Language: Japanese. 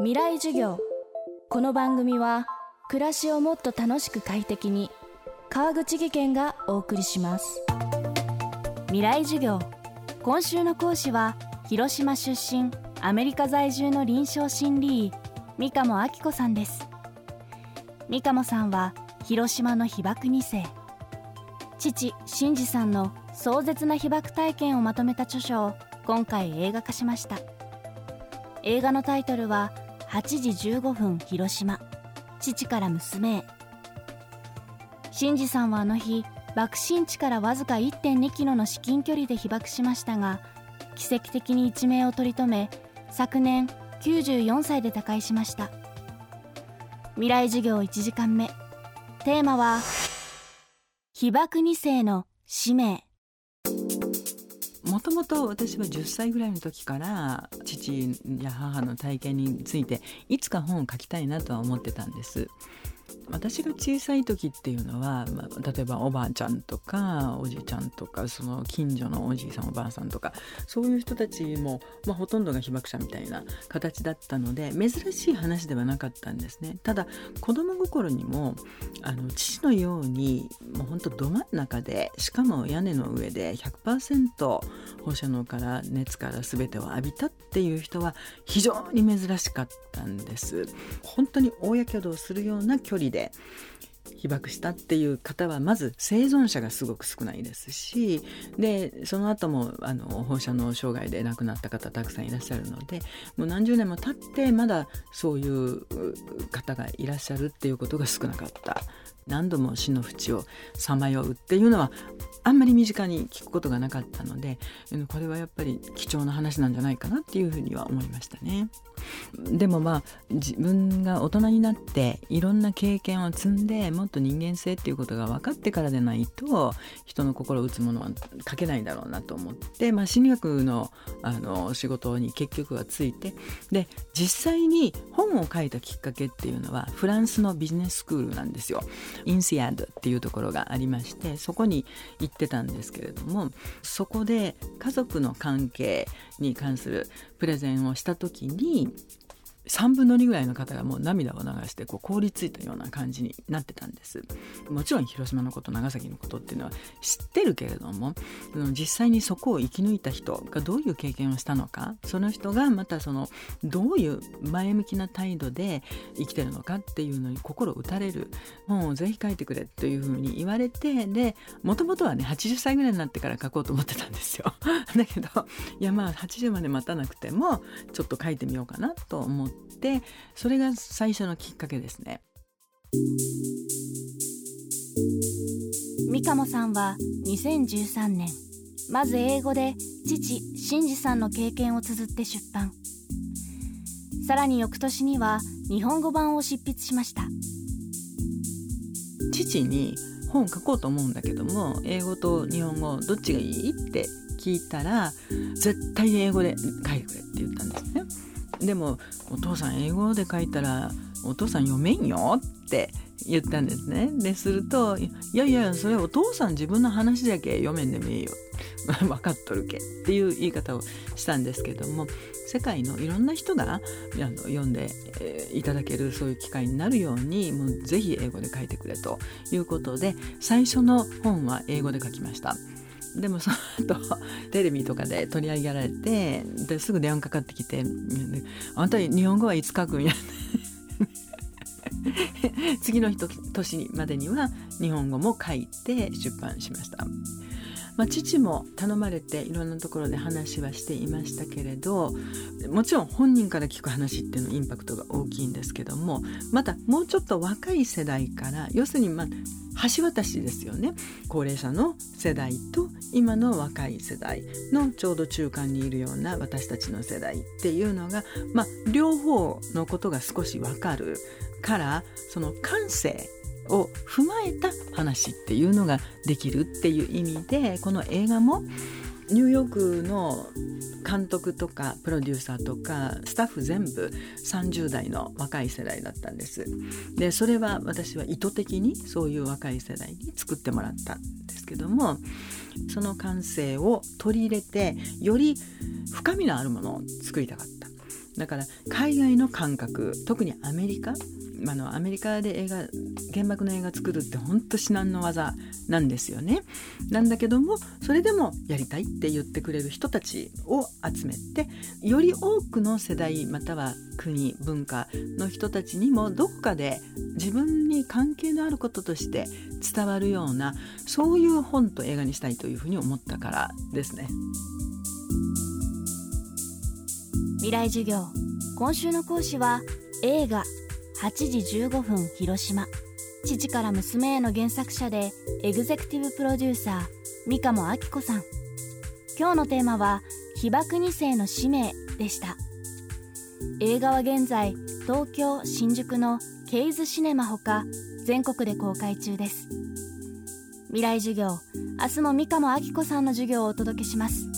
未来授業。この番組は暮らしをもっと楽しく快適に川口義賢がお送りします。未来授業。今週の講師は広島出身アメリカ在住の臨床心理医三鴨明子さんです。三鴨さんは広島の被爆2世。父真嗣さんの壮絶な被爆体験をまとめた著書を今回映画化しました。映画のタイトルは8時15分広島。父から娘へ。真嗣さんはあの日爆心地からわずか1.2キロの至近距離で被爆しましたが奇跡的に一命を取り留め昨年94歳で他界しました。未来授業1時間目。テーマは被爆2世の使命。もともと私は10歳ぐらいの時から父や母の体験についていつか本を書きたいなとは思ってたんです。私が小さい時っていうのは、まあ、例えばおばあちゃんとかおじいちゃんとかその近所のおじいさんおばあさんとかそういう人たちも、まあ、ほとんどが被爆者みたいな形だったので珍しい話ではなかったんですね。ただ子供心にもあの父のようにもう本当ど真ん中でしかも屋根の上で100%放射能から熱から全てを浴びたっていう人は非常に珍しかったんです。本当に大やけどをするような距人でで被爆したっていう方はまず生存者がすごく少ないですしでその後もあの放射能障害で亡くなった方たくさんいらっしゃるのでもう何十年も経ってまだそういう方がいらっしゃるっていうことが少なかった。何度も死の淵をさまようっていうのはあんまり身近に聞くことがなかったのでこれはやっぱり貴重な話なんじゃないかなっていうふうには思いましたね。でもまあ自分が大人になっていろんな経験を積んでもっと人間性っていうことが分かってからでないと人の心を打つものは書けないだろうなと思って、まあ、心理学のあの仕事に結局はついてで実際に本を書いたきっかけっていうのはフランスのビジネススクールなんですよ。インシアドっていうところがありましてそこに行ってたんですけれどもそこで家族の関係に関するプレゼンをした時に3分の2ぐらいの方がもう涙を流してこう凍りついたような感じになってたんです。もちろん広島のこと長崎のことっていうのは知ってるけれども実際にそこを生き抜いた人がどういう経験をしたのかその人がまたそのどういう前向きな態度で生きてるのかっていうのに心打たれる。本をぜひ書いてくれというふうに言われてでもともとはね80歳ぐらいになってから書こうと思ってたんですよ。だけどいやまあ80まで待たなくてもちょっと書いてみようかなと思ってってそれが最初のきっかけですね。三鴨さんは2013年まず英語で父真嗣さんの経験を綴って出版。さらに翌年には日本語版を執筆しました。父に本書こうと思うんだけども英語と日本語どっちがいいって聞いたら絶対英語で書いてくれって言ったんですねでもお父さん英語で書いたらお父さん読めんよって言ったんですね。ですると「いやいやそれお父さん自分の話だけ読めんでもいいよ」分かっとるけっていう言い方をしたんですけども世界のいろんな人が読んで、え、いただけるそういう機会になるようにもうぜひ英語で書いてくれということで最初の本は英語で書きました。でもその後 テレビとかで取り上げられてですぐ電話かかってきて「あんた日本語はいつ書くんや」次の年までには日本語も書いて出版しました。まあ、父も頼まれていろんなところで話はしていましたけれどもちろん本人から聞く話っていうのインパクトが大きいんですけどもまたもうちょっと若い世代から要するにまあ橋渡しですよね。高齢者の世代と今の若い世代のちょうど中間にいるような私たちの世代っていうのが、まあ、両方のことが少しわかるからその感性を踏まえた話っていうのができるっていう意味でこの映画もニューヨークの監督とかプロデューサーとかスタッフ全部30代の若い世代だったんです。でそれは私は意図的にそういう若い世代に作ってもらったんですけどもその感性を取り入れてより深みのあるものを作りたかった。だから海外の感覚特にアメリカあのアメリカで映画原爆の映画作るって本当至難の技なんですよね。なんだけどもそれでもやりたいって言ってくれる人たちを集めてより多くの世代または国文化の人たちにもどこかで自分に関係のあることとして伝わるようなそういう本と映画にしたいというふうに思ったからですね。未来授業今週の講師は映画8時15分広島。父から娘への原作者でエグゼクティブプロデューサー三鴨明子さん。今日のテーマは被爆2世の使命でした。映画は現在東京新宿のケイズシネマほか全国で公開中です。未来授業明日も三鴨明子さんの授業をお届けします。